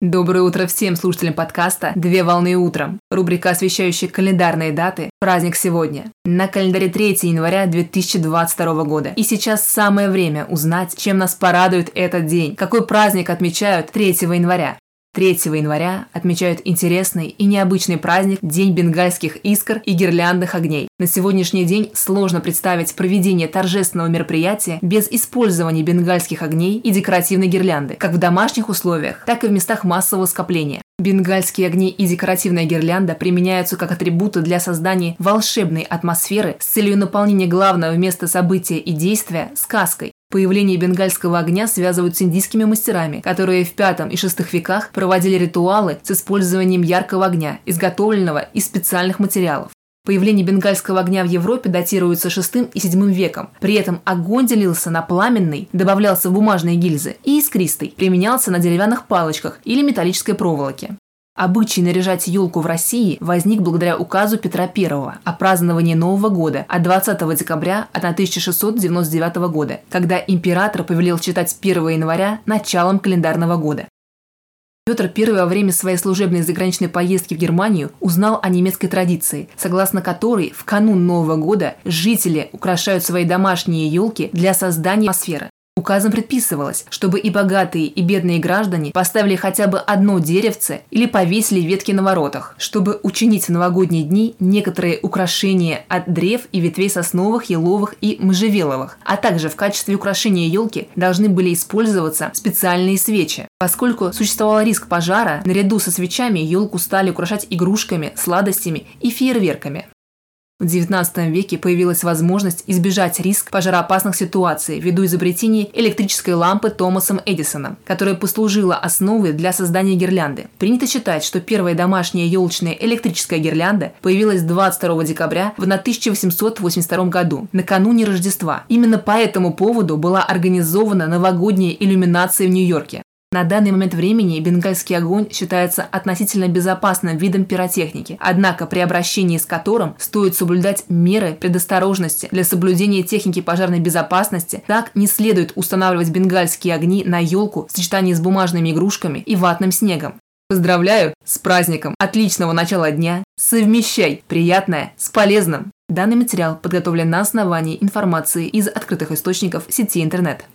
Доброе утро всем слушателям подкаста «Две волны утром». Рубрика, освещающая календарные даты. Праздник сегодня. На календаре 3 января 2022 года. И сейчас самое время узнать, чем нас порадует этот день. Какой праздник отмечают 3 января. 3 января отмечают интересный и необычный праздник День бенгальских искр и гирляндных огней. На сегодняшний день сложно представить проведение торжественного мероприятия без использования бенгальских огней и декоративной гирлянды, как в домашних условиях, так и в местах массового скопления. Бенгальские огни и декоративная гирлянда применяются как атрибуты для создания волшебной атмосферы с целью наполнения главного места события и действия сказкой, Появление бенгальского огня связывают с индийскими мастерами, которые в V и VI веках проводили ритуалы с использованием яркого огня, изготовленного из специальных материалов. Появление бенгальского огня в Европе датируется VI и VII веком. При этом огонь делился на пламенный, добавлялся в бумажные гильзы, и искристый, применялся на деревянных палочках или металлической проволоке. Обычай наряжать елку в России возник благодаря указу Петра I о праздновании Нового года от 20 декабря 1699 года, когда император повелел считать 1 января началом календарного года. Петр I во время своей служебной заграничной поездки в Германию узнал о немецкой традиции, согласно которой в канун Нового года жители украшают свои домашние елки для создания атмосферы. Указом предписывалось, чтобы и богатые, и бедные граждане поставили хотя бы одно деревце или повесили ветки на воротах, чтобы учинить в новогодние дни некоторые украшения от древ и ветвей сосновых, еловых и можжевеловых, а также в качестве украшения елки должны были использоваться специальные свечи. Поскольку существовал риск пожара, наряду со свечами елку стали украшать игрушками, сладостями и фейерверками. В XIX веке появилась возможность избежать риск пожароопасных ситуаций ввиду изобретения электрической лампы Томасом Эдисоном, которая послужила основой для создания гирлянды. Принято считать, что первая домашняя елочная электрическая гирлянда появилась 22 декабря в 1882 году, накануне Рождества. Именно по этому поводу была организована новогодняя иллюминация в Нью-Йорке. На данный момент времени бенгальский огонь считается относительно безопасным видом пиротехники, однако при обращении с которым стоит соблюдать меры предосторожности для соблюдения техники пожарной безопасности, так не следует устанавливать бенгальские огни на елку в сочетании с бумажными игрушками и ватным снегом. Поздравляю с праздником! Отличного начала дня! Совмещай приятное с полезным! Данный материал подготовлен на основании информации из открытых источников сети интернет.